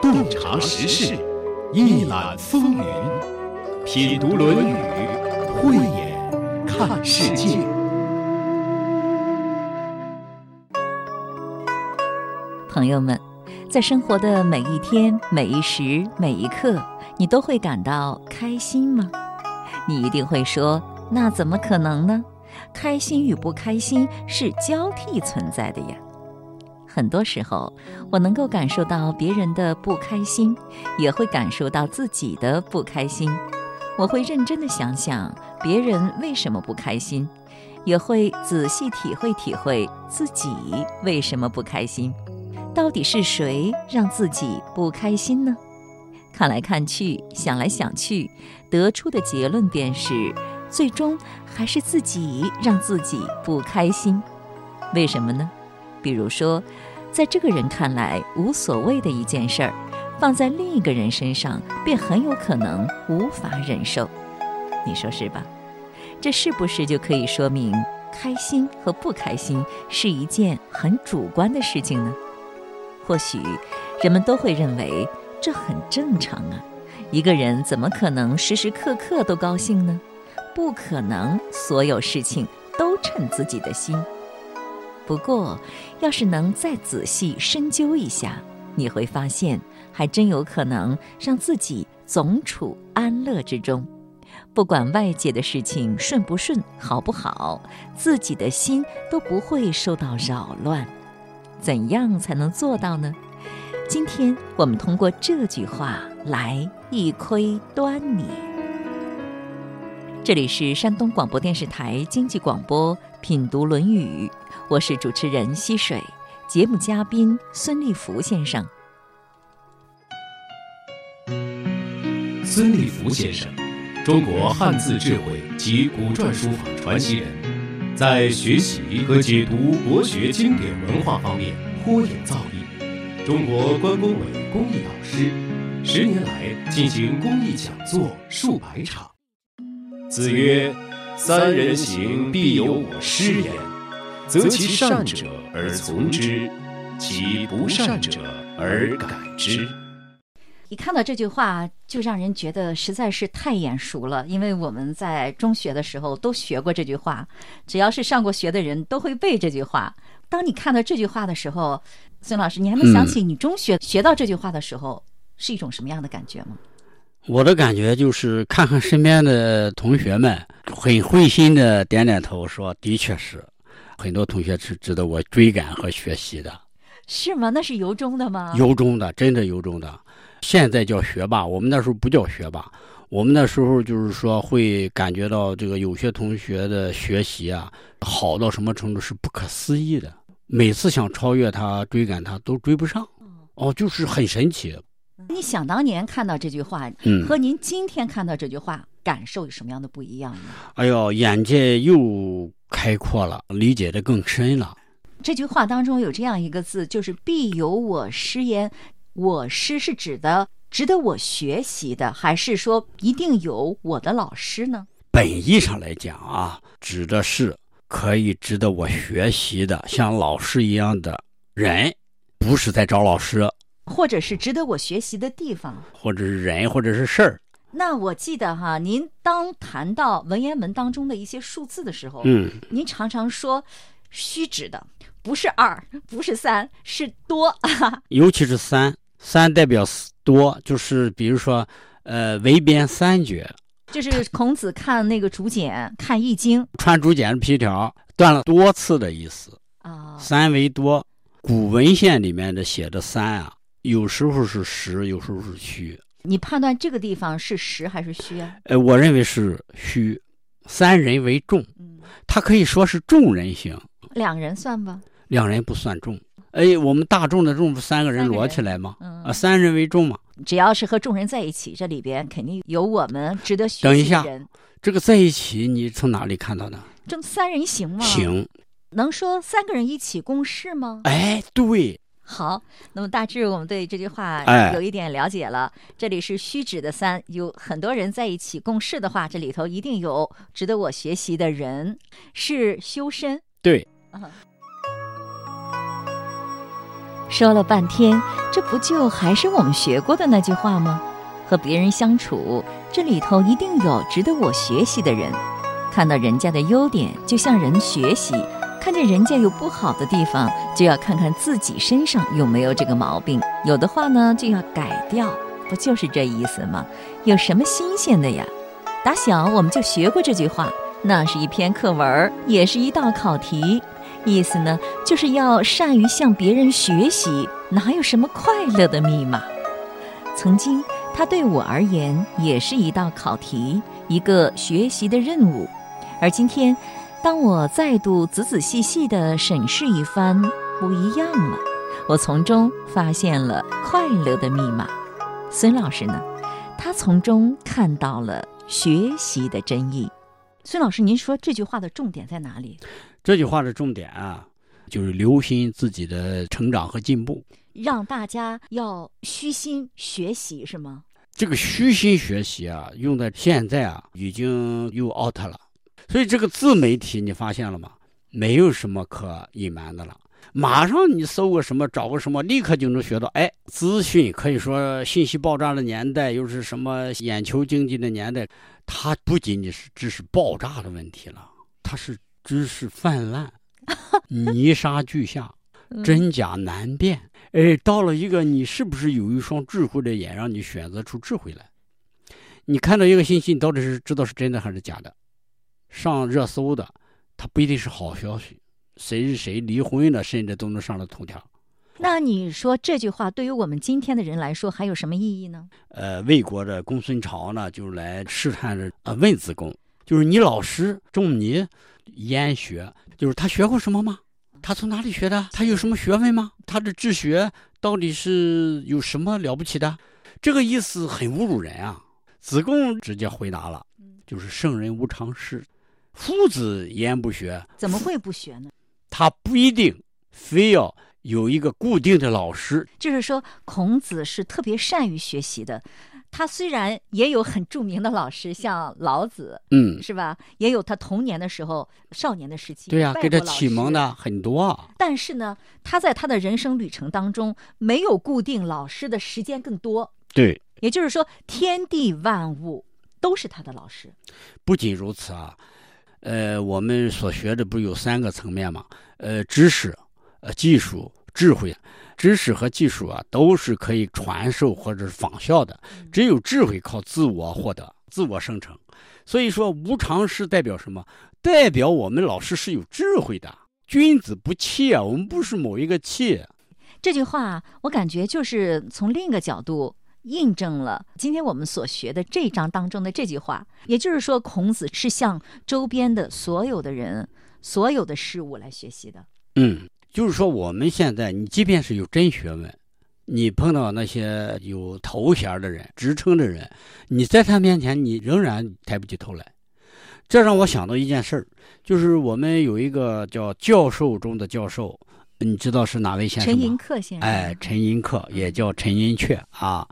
洞察时事，一览风云，品读《论语》，慧眼看世界。朋友们，在生活的每一天、每一时、每一刻，你都会感到开心吗？你一定会说：“那怎么可能呢？开心与不开心是交替存在的呀。”很多时候，我能够感受到别人的不开心，也会感受到自己的不开心。我会认真的想想别人为什么不开心，也会仔细体会体会自己为什么不开心。到底是谁让自己不开心呢？看来看去，想来想去，得出的结论便是：最终还是自己让自己不开心。为什么呢？比如说，在这个人看来无所谓的一件事儿，放在另一个人身上便很有可能无法忍受。你说是吧？这是不是就可以说明开心和不开心是一件很主观的事情呢？或许人们都会认为这很正常啊。一个人怎么可能时时刻刻都高兴呢？不可能，所有事情都称自己的心。不过，要是能再仔细深究一下，你会发现，还真有可能让自己总处安乐之中。不管外界的事情顺不顺、好不好，自己的心都不会受到扰乱。怎样才能做到呢？今天我们通过这句话来一窥端倪。这里是山东广播电视台经济广播《品读论语》。我是主持人溪水，节目嘉宾孙立福先生。孙立福先生，中国汉字智慧及古篆书法传奇人，在学习和解读国学经典文化方面颇有造诣。中国关工委公益导师，十年来进行公益讲座数百场。子曰：“三人行，必有我师焉。”择其善者而从之，其不善者而改之。一看到这句话，就让人觉得实在是太眼熟了。因为我们在中学的时候都学过这句话，只要是上过学的人都会背这句话。当你看到这句话的时候，孙老师，你还能想起你中学学到这句话的时候是一种什么样的感觉吗？我的感觉就是看看身边的同学们，很会心的点点头，说：“的确是。”很多同学是值得我追赶和学习的，是吗？那是由衷的吗？由衷的，真的由衷的。现在叫学霸，我们那时候不叫学霸。我们那时候就是说会感觉到这个有些同学的学习啊，好到什么程度是不可思议的。每次想超越他、追赶他都追不上，哦，就是很神奇。你想当年看到这句话，嗯，和您今天看到这句话，感受有什么样的不一样呢？哎呦，眼界又。开阔了，理解的更深了。这句话当中有这样一个字，就是“必有我师焉”。我师是指的值得我学习的，还是说一定有我的老师呢？本意上来讲啊，指的是可以值得我学习的，像老师一样的人，不是在找老师，或者是值得我学习的地方，或者是人，或者是事儿。那我记得哈，您当谈到文言文当中的一些数字的时候，嗯，您常常说虚指的不是二，不是三，是多。尤其是三，三代表多，就是比如说，呃，围边三绝，就是孔子看那个竹简，看易经，穿竹简的皮条断了多次的意思啊。三为多，古文献里面的写的三啊，有时候是实，有时候是虚。你判断这个地方是实还是虚啊？呃，我认为是虚，三人为重，嗯，他可以说是众人行，两人算吧？两人不算众，哎，我们大众的众不三个人摞起来吗？啊，三人为众嘛。只要是和众人在一起，这里边肯定有我们值得学习的人。这个在一起，你从哪里看到的？这三人行吗？行。能说三个人一起共事吗？哎，对。好，那么大致我们对这句话有一点了解了。这里是虚指的三，有很多人在一起共事的话，这里头一定有值得我学习的人，是修身。对。说了半天，这不就还是我们学过的那句话吗？和别人相处，这里头一定有值得我学习的人。看到人家的优点，就向人学习；看见人家有不好的地方，就要看看自己身上有没有这个毛病。有的话呢，就要改掉。不就是这意思吗？有什么新鲜的呀？打小我们就学过这句话，那是一篇课文，也是一道考题。意思呢，就是要善于向别人学习，哪有什么快乐的密码？曾经，它对我而言也是一道考题，一个学习的任务。而今天，当我再度仔仔细细地审视一番，不一样了。我从中发现了快乐的密码。孙老师呢，他从中看到了学习的真意。孙老师，您说这句话的重点在哪里？这句话的重点啊，就是留心自己的成长和进步，让大家要虚心学习，是吗？这个虚心学习啊，用在现在啊，已经又 out 了。所以这个自媒体，你发现了吗？没有什么可隐瞒的了。马上你搜个什么，找个什么，立刻就能学到。哎，资讯可以说信息爆炸的年代，又是什么眼球经济的年代，它不仅仅是知识爆炸的问题了，它是。知识泛滥，泥沙俱下，真假难辨。哎，到了一个你是不是有一双智慧的眼，让你选择出智慧来？你看到一个信息，你到底是知道是真的还是假的？上热搜的，它不一定是好消息。谁是谁离婚了，甚至都能上了头条。那你说这句话对于我们今天的人来说还有什么意义呢？呃，魏国的公孙朝呢，就来试探着啊，问子贡，就是你老师仲尼。研学就是他学过什么吗？他从哪里学的？他有什么学问吗？他的治学到底是有什么了不起的？这个意思很侮辱人啊！子贡直接回答了，就是圣人无常识，夫子言不学，怎么会不学呢？他不一定非要有一个固定的老师，就是说孔子是特别善于学习的。他虽然也有很著名的老师，像老子，嗯，是吧？也有他童年的时候、少年的时期，对呀，给他启蒙的很多。但是呢，他在他的人生旅程当中，没有固定老师的时间更多。对，也就是说，天地万物都是他的老师。不仅如此啊，呃，我们所学的不有三个层面吗？呃，知识、呃，技术、智慧。知识和技术啊，都是可以传授或者是仿效的。只有智慧靠自我获得、自我生成。所以说，无常是代表什么？代表我们老师是有智慧的。君子不器啊，我们不是某一个器。这句话，我感觉就是从另一个角度印证了今天我们所学的这一章当中的这句话。也就是说，孔子是向周边的所有的人、所有的事物来学习的。嗯。就是说，我们现在，你即便是有真学问，你碰到那些有头衔的人、职称的人，你在他面前，你仍然抬不起头来。这让我想到一件事儿，就是我们有一个叫教授中的教授，你知道是哪位先生吗？陈寅恪先生。哎，陈寅恪也叫陈寅恪啊。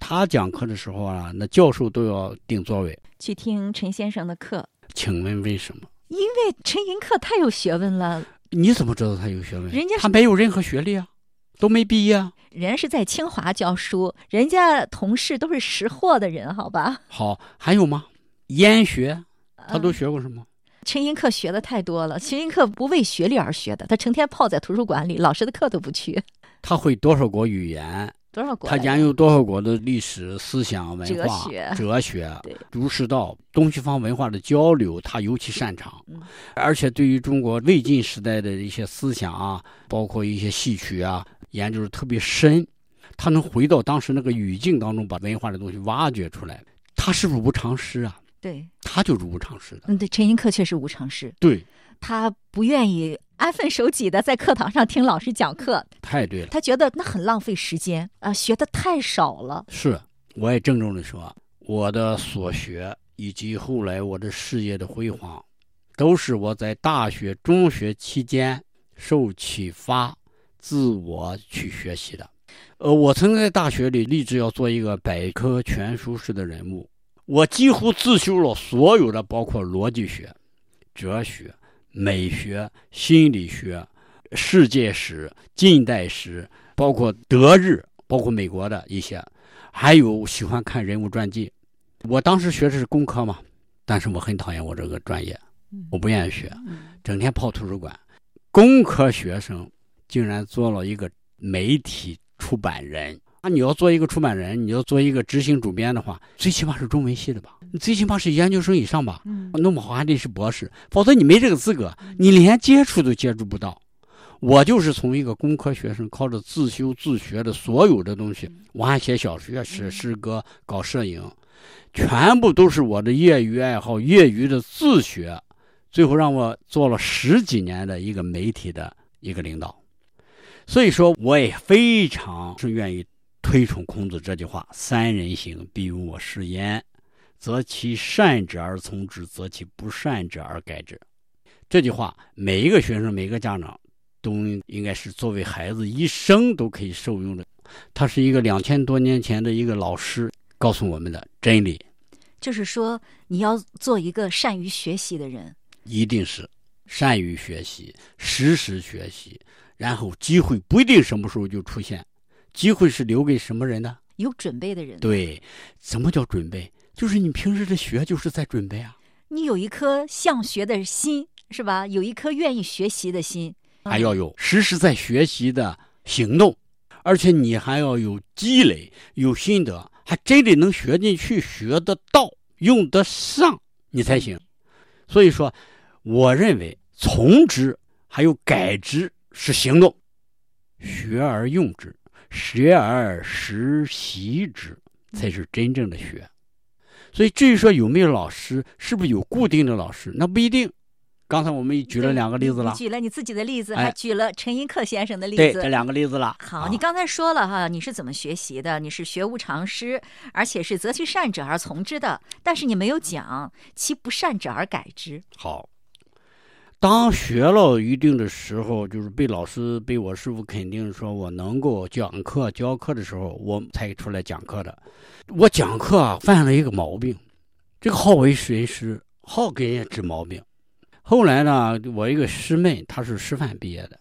他讲课的时候啊，那教授都要订座位去听陈先生的课。请问为什么？因为陈寅恪太有学问了。你怎么知道他有学问？人家他没有任何学历啊，都没毕业啊。人家是在清华教书，人家同事都是识货的人，好吧？好，还有吗？研学，他都学过什么？陈寅恪学的太多了。陈寅恪不为学历而学的，他成天泡在图书馆里，老师的课都不去。他会多少国语言？多少国？他研究多少国的历史、思想、文化、哲学、儒释道、东西方文化的交流，他尤其擅长。而且对于中国魏晋时代的一些思想啊，包括一些戏曲啊，研究的特别深。他能回到当时那个语境当中，把文化的东西挖掘出来。他是不是无常识啊？对，他就是无常识的。嗯，对，陈寅恪确实无常识。对，他不愿意。安分守己的在课堂上听老师讲课，太对了。他觉得那很浪费时间啊，学的太少了。是，我也郑重的说，我的所学以及后来我的事业的辉煌，都是我在大学、中学期间受启发，自我去学习的。呃，我曾在大学里立志要做一个百科全书式的人物，我几乎自修了所有的，包括逻辑学、哲学。美学、心理学、世界史、近代史，包括德日，包括美国的一些，还有喜欢看人物传记。我当时学的是工科嘛，但是我很讨厌我这个专业，我不愿意学，整天泡图书馆。工科学生竟然做了一个媒体出版人。那你要做一个出版人，你要做一个执行主编的话，最起码是中文系的吧？你最起码是研究生以上吧？嗯，弄不好还得是博士，否则你没这个资格，你连接触都接触不到。我就是从一个工科学生，靠着自修自学的所有的东西，我还写小说、写诗歌、搞摄影，全部都是我的业余爱好、业余的自学，最后让我做了十几年的一个媒体的一个领导。所以说，我也非常是愿意。推崇孔子这句话：“三人行，必有我师焉。择其善者而从之，择其不善者而改之。”这句话，每一个学生、每个家长都应该是作为孩子一生都可以受用的。他是一个两千多年前的一个老师告诉我们的真理。就是说，你要做一个善于学习的人，一定是善于学习，时时学习，然后机会不一定什么时候就出现。机会是留给什么人的？有准备的人。对，什么叫准备？就是你平时的学，就是在准备啊。你有一颗向学的心，是吧？有一颗愿意学习的心，还要有实时在学习的行动，而且你还要有积累、有心得，还真得能学进去、学得到、用得上，你才行。所以说，我认为从之还有改之是行动，学而用之。学而时习之，才是真正的学。所以至于说有没有老师，是不是有固定的老师，那不一定。刚才我们举了两个例子了，举了你自己的例子，还举了陈寅恪先生的例子，对，这两个例子了。好，你刚才说了哈，你是怎么学习的？你是学无常师，而且是择其善者而从之的，但是你没有讲其不善者而改之。好。当学了一定的时候，就是被老师、被我师傅肯定说我能够讲课、教课的时候，我才出来讲课的。我讲课啊，犯了一个毛病，这个好为人师，好给人家治毛病。后来呢，我一个师妹，她是师范毕业的，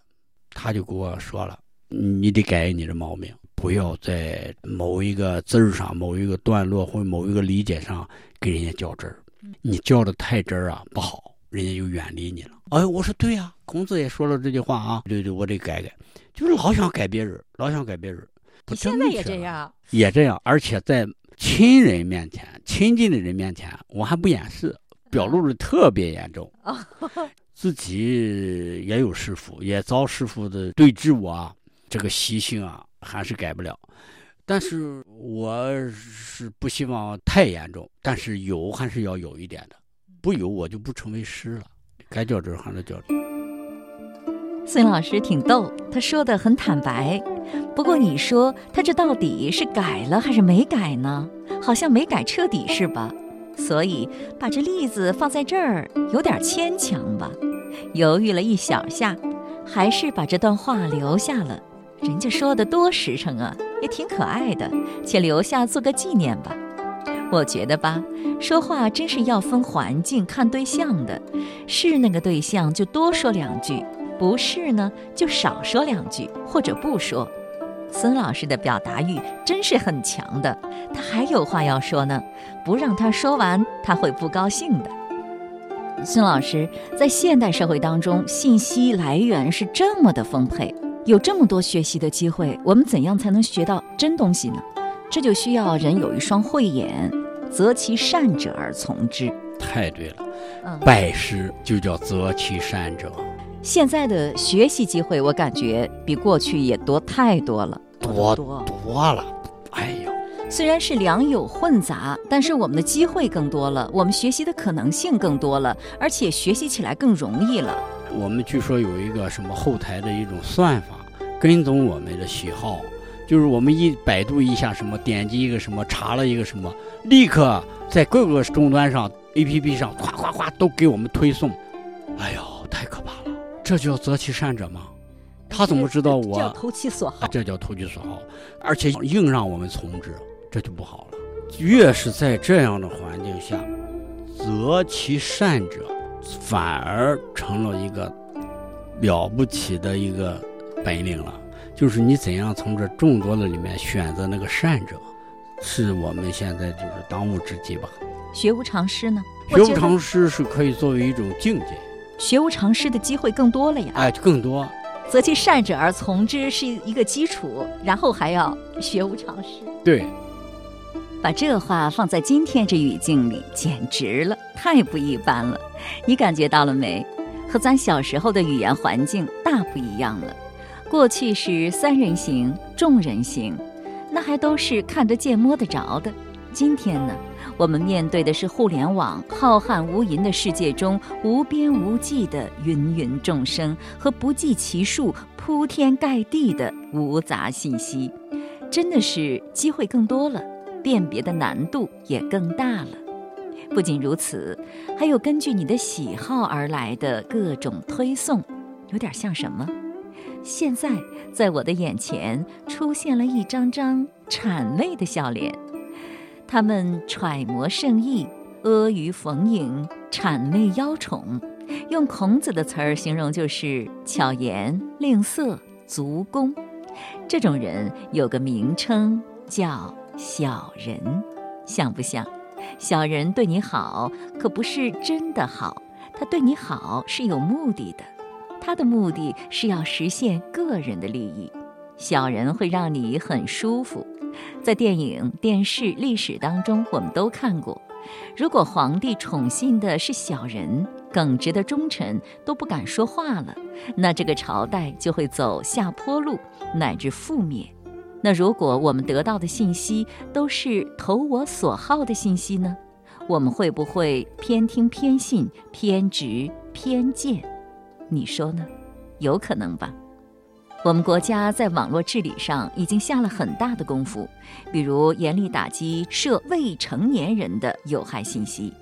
她就跟我说了：“你得改你的毛病，不要在某一个字儿上、某一个段落或某一个理解上给人家较真儿，你较的太真儿啊，不好。”人家就远离你了。哎，我说对呀，孔子也说了这句话啊。对对，我得改改，就是老想改别人，老想改别人。你现在也这样，也这样，而且在亲人面前、亲近的人面前，我还不掩饰，表露的特别严重。自己也有师傅，也遭师傅的对峙，我这个习性啊，还是改不了。但是我是不希望太严重，但是有还是要有一点的。不有我就不成为师了，该较真还是较真。孙老师挺逗，他说的很坦白。不过你说他这到底是改了还是没改呢？好像没改彻底是吧？所以把这例子放在这儿有点牵强吧。犹豫了一小下，还是把这段话留下了。人家说的多实诚啊，也挺可爱的，且留下做个纪念吧。我觉得吧，说话真是要分环境、看对象的。是那个对象就多说两句，不是呢就少说两句，或者不说。孙老师的表达欲真是很强的，他还有话要说呢，不让他说完他会不高兴的。孙老师在现代社会当中，信息来源是这么的丰沛，有这么多学习的机会，我们怎样才能学到真东西呢？这就需要人有一双慧眼。择其善者而从之，太对了。嗯，拜师就叫择其善者。现在的学习机会，我感觉比过去也多太多了，多多多了。哎呦，虽然是良莠混杂，但是我们的机会更多了，我们学习的可能性更多了，而且学习起来更容易了。我们据说有一个什么后台的一种算法，跟踪我们的喜好。就是我们一百度一下什么，点击一个什么，查了一个什么，立刻在各个终端上、APP 上，咵咵咵都给我们推送。哎呦，太可怕了！这叫择其善者吗？他怎么知道我？叫投其所好。这叫投其所好，而且硬让我们从之，这就不好了。越是在这样的环境下，择其善者反而成了一个了不起的一个本领了，就是你怎样从这众多的里面选择那个善者，是我们现在就是当务之急吧。学无常师呢？学无常师是可以作为一种境界，学无常师的机会更多了呀。哎，更多。择其善者而从之是一个基础，然后还要学无常师。对，把这话放在今天这语境里，简直了，太不一般了。你感觉到了没？和咱小时候的语言环境大不一样了。过去是三人行、众人行，那还都是看得见、摸得着的。今天呢？我们面对的是互联网浩瀚无垠的世界中无边无际的芸芸众生和不计其数铺天盖地的无杂信息，真的是机会更多了，辨别的难度也更大了。不仅如此，还有根据你的喜好而来的各种推送，有点像什么？现在在我的眼前出现了一张张谄媚的笑脸。他们揣摩圣意，阿谀逢迎，谄媚邀宠，用孔子的词儿形容就是巧言令色、足弓。这种人有个名称叫小人，像不像？小人对你好，可不是真的好，他对你好是有目的的，他的目的是要实现个人的利益。小人会让你很舒服。在电影、电视、历史当中，我们都看过，如果皇帝宠幸的是小人，耿直的忠臣都不敢说话了，那这个朝代就会走下坡路，乃至覆灭。那如果我们得到的信息都是投我所好的信息呢？我们会不会偏听偏信、偏执偏见？你说呢？有可能吧。我们国家在网络治理上已经下了很大的功夫，比如严厉打击涉未成年人的有害信息。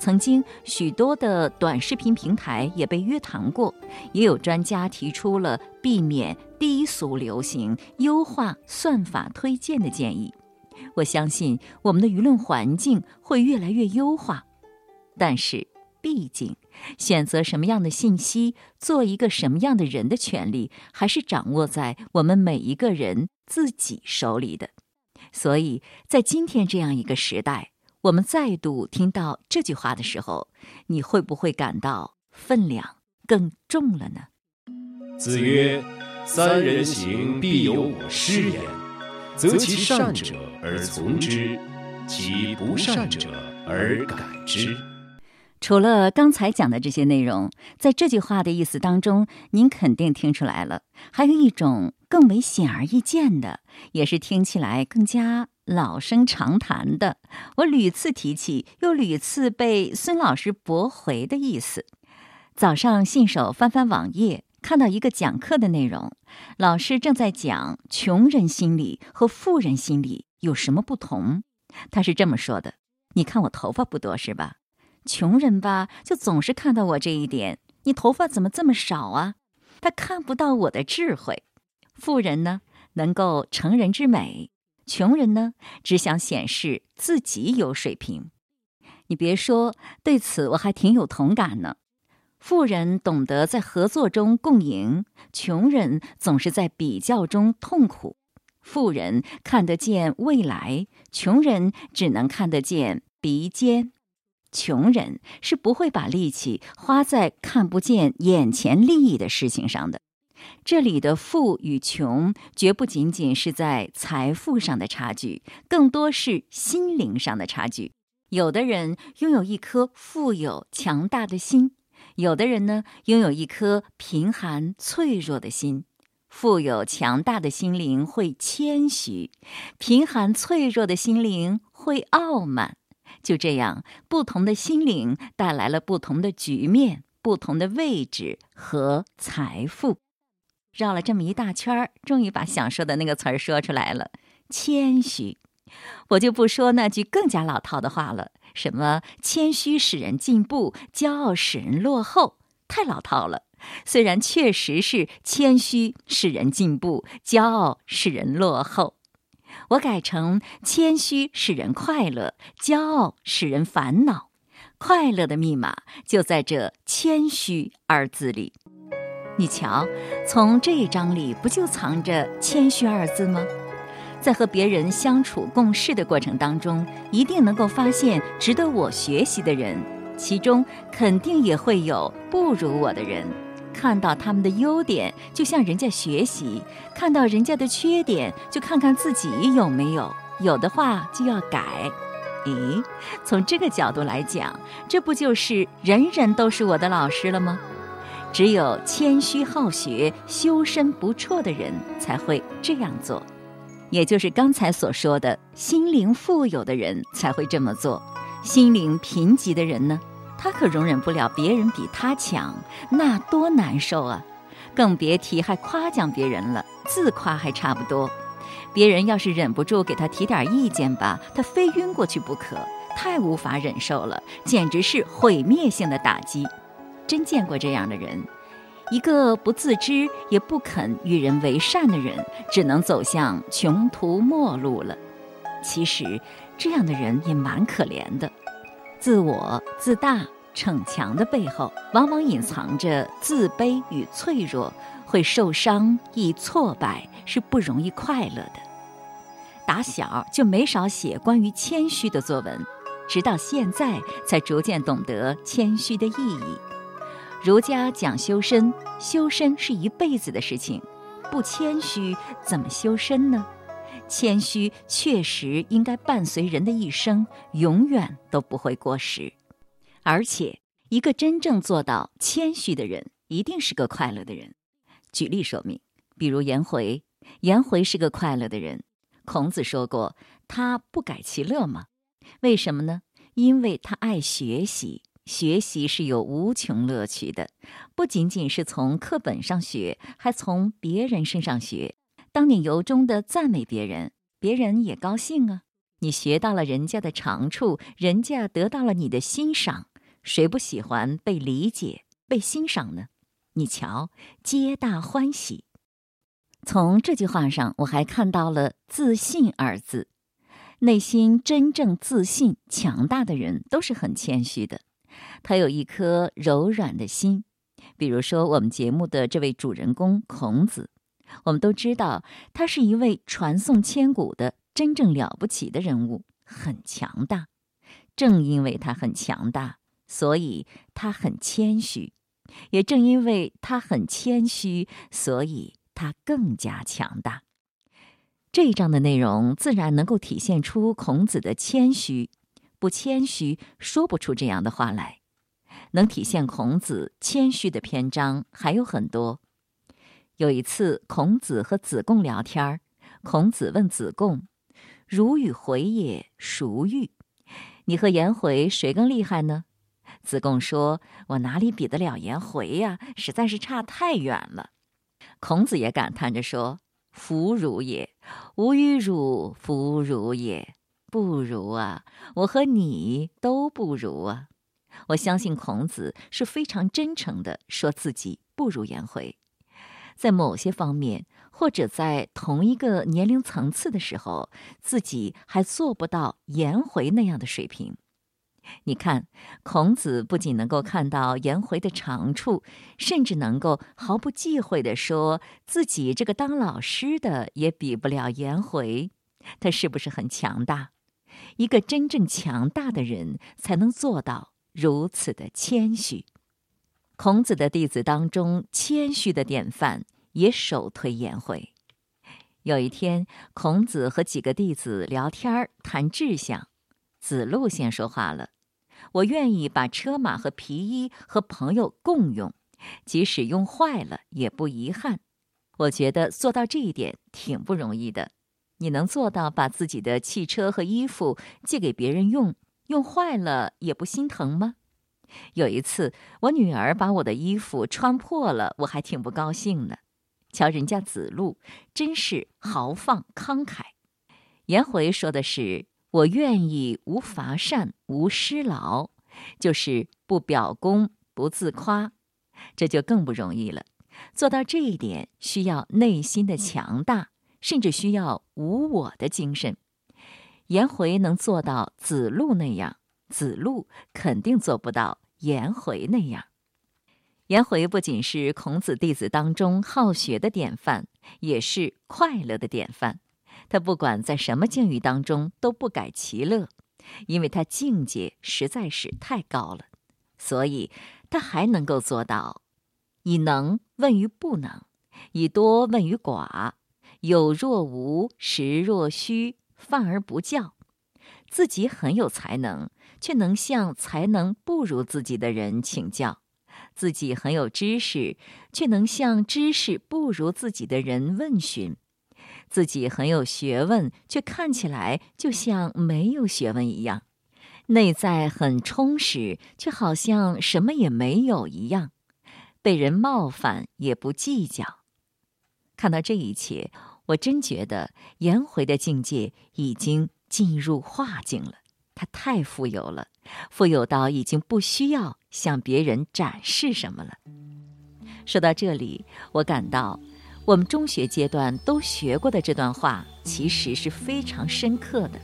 曾经许多的短视频平台也被约谈过，也有专家提出了避免低俗流行、优化算法推荐的建议。我相信我们的舆论环境会越来越优化，但是。毕竟，选择什么样的信息，做一个什么样的人的权利，还是掌握在我们每一个人自己手里的。所以在今天这样一个时代，我们再度听到这句话的时候，你会不会感到分量更重了呢？子曰：“三人行，必有我师焉。择其善者而从之，其不善者而改之。”除了刚才讲的这些内容，在这句话的意思当中，您肯定听出来了。还有一种更为显而易见的，也是听起来更加老生常谈的，我屡次提起，又屡次被孙老师驳回的意思。早上信手翻翻网页，看到一个讲课的内容，老师正在讲穷人心理和富人心理有什么不同。他是这么说的：“你看我头发不多是吧？”穷人吧，就总是看到我这一点。你头发怎么这么少啊？他看不到我的智慧。富人呢，能够成人之美；穷人呢，只想显示自己有水平。你别说，对此我还挺有同感呢。富人懂得在合作中共赢，穷人总是在比较中痛苦。富人看得见未来，穷人只能看得见鼻尖。穷人是不会把力气花在看不见眼前利益的事情上的。这里的富与穷，绝不仅仅是在财富上的差距，更多是心灵上的差距。有的人拥有一颗富有强大的心，有的人呢拥有一颗贫寒脆弱的心。富有强大的心灵会谦虚，贫寒脆弱的心灵会傲慢。就这样，不同的心灵带来了不同的局面、不同的位置和财富。绕了这么一大圈儿，终于把想说的那个词儿说出来了——谦虚。我就不说那句更加老套的话了，什么“谦虚使人进步，骄傲使人落后”，太老套了。虽然确实是谦虚使人进步，骄傲使人落后。我改成谦虚使人快乐，骄傲使人烦恼。快乐的密码就在这“谦虚”二字里。你瞧，从这一章里不就藏着谦虚二字吗？在和别人相处共事的过程当中，一定能够发现值得我学习的人，其中肯定也会有不如我的人。看到他们的优点，就向人家学习；看到人家的缺点，就看看自己有没有，有的话就要改。咦，从这个角度来讲，这不就是人人都是我的老师了吗？只有谦虚好学、修身不辍的人才会这样做，也就是刚才所说的心灵富有的人才会这么做。心灵贫瘠的人呢，他可容忍不了别人比他强，那多难受啊！更别提还夸奖别人了，自夸还差不多。别人要是忍不住给他提点意见吧，他非晕过去不可，太无法忍受了，简直是毁灭性的打击。真见过这样的人，一个不自知也不肯与人为善的人，只能走向穷途末路了。其实，这样的人也蛮可怜的，自我自大逞强的背后，往往隐藏着自卑与脆弱，会受伤易挫败，是不容易快乐的。打小就没少写关于谦虚的作文，直到现在才逐渐懂得谦虚的意义。儒家讲修身，修身是一辈子的事情，不谦虚怎么修身呢？谦虚确实应该伴随人的一生，永远都不会过时。而且，一个真正做到谦虚的人，一定是个快乐的人。举例说明，比如颜回，颜回是个快乐的人。孔子说过，他不改其乐吗？为什么呢？因为他爱学习。学习是有无穷乐趣的，不仅仅是从课本上学，还从别人身上学。当你由衷的赞美别人，别人也高兴啊。你学到了人家的长处，人家得到了你的欣赏，谁不喜欢被理解、被欣赏呢？你瞧，皆大欢喜。从这句话上，我还看到了“自信”二字。内心真正自信、强大的人，都是很谦虚的。他有一颗柔软的心，比如说我们节目的这位主人公孔子，我们都知道他是一位传颂千古的真正了不起的人物，很强大。正因为他很强大，所以他很谦虚；也正因为他很谦虚，所以他更加强大。这一章的内容自然能够体现出孔子的谦虚。不谦虚，说不出这样的话来。能体现孔子谦虚的篇章还有很多。有一次，孔子和子贡聊天儿，孔子问子贡：“汝与回也孰欲？你和颜回谁更厉害呢？”子贡说：“我哪里比得了颜回呀？实在是差太远了。”孔子也感叹着说：“弗如也，吾与汝弗如也。”不如啊！我和你都不如啊！我相信孔子是非常真诚的，说自己不如颜回，在某些方面，或者在同一个年龄层次的时候，自己还做不到颜回那样的水平。你看，孔子不仅能够看到颜回的长处，甚至能够毫不忌讳地说自己这个当老师的也比不了颜回，他是不是很强大？一个真正强大的人才能做到如此的谦虚。孔子的弟子当中，谦虚的典范也首推颜回。有一天，孔子和几个弟子聊天谈志向，子路先说话了：“我愿意把车马和皮衣和朋友共用，即使用坏了也不遗憾。我觉得做到这一点挺不容易的。”你能做到把自己的汽车和衣服借给别人用，用坏了也不心疼吗？有一次，我女儿把我的衣服穿破了，我还挺不高兴呢。瞧人家子路，真是豪放慷慨。颜回说的是：“我愿意无乏善，无失劳，就是不表功，不自夸。”这就更不容易了。做到这一点，需要内心的强大。甚至需要无我的精神。颜回能做到子路那样，子路肯定做不到颜回那样。颜回不仅是孔子弟子当中好学的典范，也是快乐的典范。他不管在什么境遇当中都不改其乐，因为他境界实在是太高了，所以他还能够做到以能问于不能，以多问于寡，有若无，实若虚，犯而不教。自己很有才能，却能向才能不如自己的人请教；自己很有知识，却能向知识不如自己的人问询；自己很有学问，却看起来就像没有学问一样；内在很充实，却好像什么也没有一样；被人冒犯也不计较。看到这一切，我真觉得颜回的境界已经。进入化境了，他太富有了，富有到已经不需要向别人展示什么了。说到这里，我感到我们中学阶段都学过的这段话，其实是非常深刻的。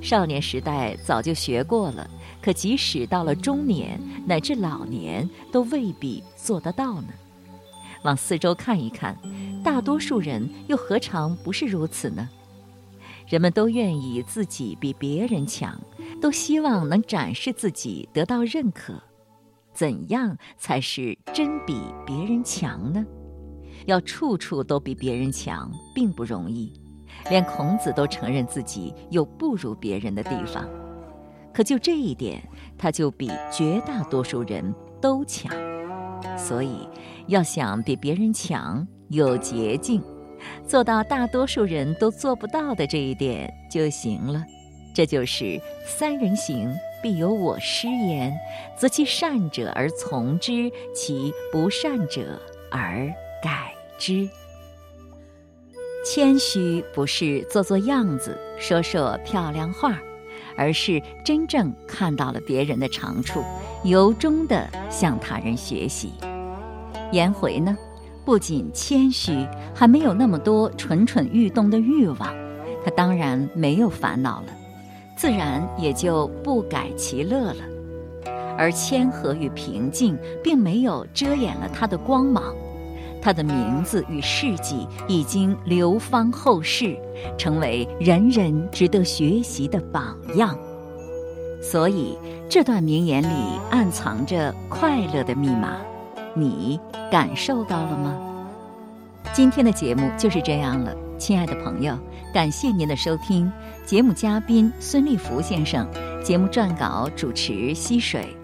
少年时代早就学过了，可即使到了中年乃至老年，都未必做得到呢。往四周看一看，大多数人又何尝不是如此呢？人们都愿意自己比别人强，都希望能展示自己得到认可。怎样才是真比别人强呢？要处处都比别人强，并不容易。连孔子都承认自己有不如别人的地方，可就这一点，他就比绝大多数人都强。所以，要想比别人强，有捷径。做到大多数人都做不到的这一点就行了，这就是“三人行，必有我师焉，择其善者而从之，其不善者而改之。”谦虚不是做做样子、说说漂亮话，而是真正看到了别人的长处，由衷地向他人学习。颜回呢？不仅谦虚，还没有那么多蠢蠢欲动的欲望，他当然没有烦恼了，自然也就不改其乐了。而谦和与平静，并没有遮掩了他的光芒，他的名字与事迹已经流芳后世，成为人人值得学习的榜样。所以，这段名言里暗藏着快乐的密码。你感受到了吗？今天的节目就是这样了，亲爱的朋友，感谢您的收听。节目嘉宾孙立福先生，节目撰稿主持溪水。